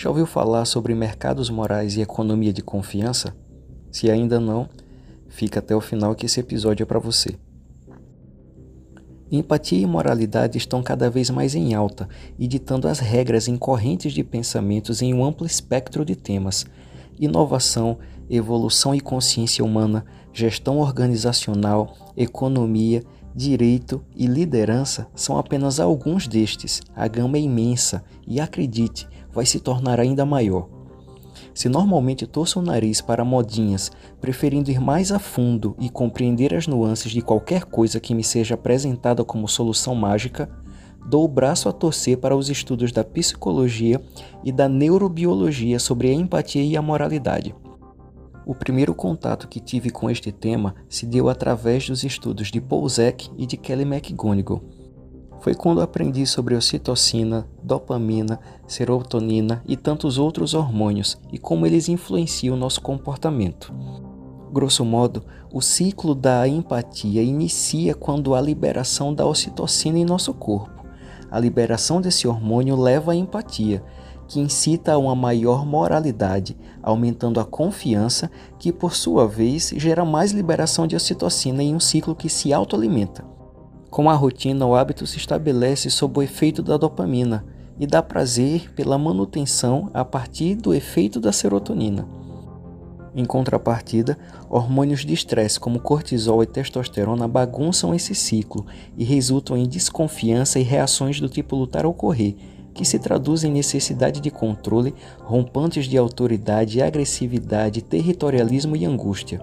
Já ouviu falar sobre mercados morais e economia de confiança? Se ainda não, fica até o final que esse episódio é para você. Empatia e moralidade estão cada vez mais em alta e ditando as regras em correntes de pensamentos em um amplo espectro de temas: inovação, evolução e consciência humana, gestão organizacional, economia, direito e liderança são apenas alguns destes. A gama é imensa e acredite, vai se tornar ainda maior. Se normalmente torço o nariz para modinhas, preferindo ir mais a fundo e compreender as nuances de qualquer coisa que me seja apresentada como solução mágica, dou o braço a torcer para os estudos da psicologia e da neurobiologia sobre a empatia e a moralidade. O primeiro contato que tive com este tema se deu através dos estudos de Paul Zek e de Kelly McGonigal foi quando aprendi sobre ocitocina, dopamina, serotonina e tantos outros hormônios e como eles influenciam nosso comportamento. Grosso modo, o ciclo da empatia inicia quando há liberação da ocitocina em nosso corpo. A liberação desse hormônio leva à empatia, que incita a uma maior moralidade, aumentando a confiança, que por sua vez gera mais liberação de ocitocina em um ciclo que se autoalimenta. Com a rotina, o hábito se estabelece sob o efeito da dopamina e dá prazer pela manutenção a partir do efeito da serotonina. Em contrapartida, hormônios de estresse como cortisol e testosterona bagunçam esse ciclo e resultam em desconfiança e reações do tipo lutar ou correr, que se traduzem em necessidade de controle, rompantes de autoridade, agressividade, territorialismo e angústia.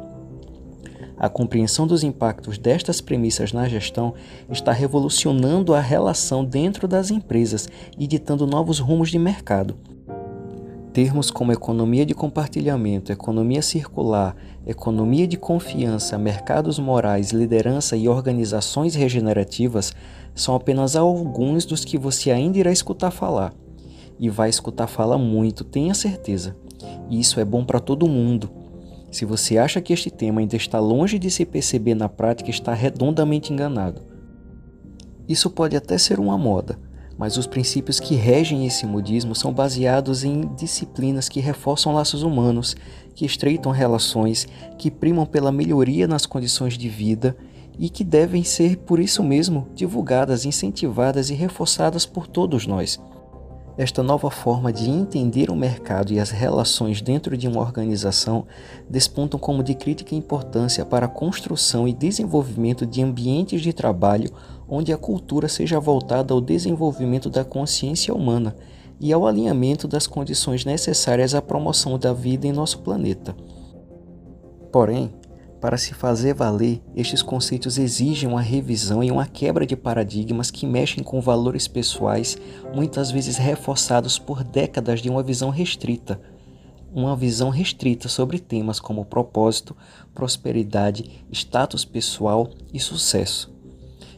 A compreensão dos impactos destas premissas na gestão está revolucionando a relação dentro das empresas e ditando novos rumos de mercado. Termos como economia de compartilhamento, economia circular, economia de confiança, mercados morais, liderança e organizações regenerativas são apenas alguns dos que você ainda irá escutar falar. E vai escutar falar muito, tenha certeza. E isso é bom para todo mundo se você acha que este tema ainda está longe de se perceber na prática, está redondamente enganado. Isso pode até ser uma moda, mas os princípios que regem esse modismo são baseados em disciplinas que reforçam laços humanos, que estreitam relações, que primam pela melhoria nas condições de vida e que devem ser, por isso mesmo, divulgadas, incentivadas e reforçadas por todos nós. Esta nova forma de entender o mercado e as relações dentro de uma organização despontam como de crítica importância para a construção e desenvolvimento de ambientes de trabalho onde a cultura seja voltada ao desenvolvimento da consciência humana e ao alinhamento das condições necessárias à promoção da vida em nosso planeta. Porém, para se fazer valer, estes conceitos exigem uma revisão e uma quebra de paradigmas que mexem com valores pessoais, muitas vezes reforçados por décadas de uma visão restrita. Uma visão restrita sobre temas como propósito, prosperidade, status pessoal e sucesso.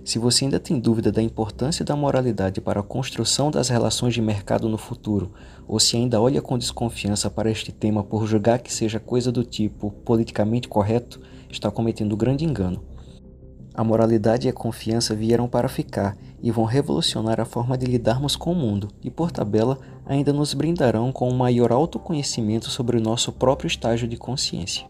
Se você ainda tem dúvida da importância da moralidade para a construção das relações de mercado no futuro, ou se ainda olha com desconfiança para este tema por julgar que seja coisa do tipo politicamente correto, está cometendo grande engano. A moralidade e a confiança vieram para ficar e vão revolucionar a forma de lidarmos com o mundo, e por tabela ainda nos brindarão com um maior autoconhecimento sobre o nosso próprio estágio de consciência.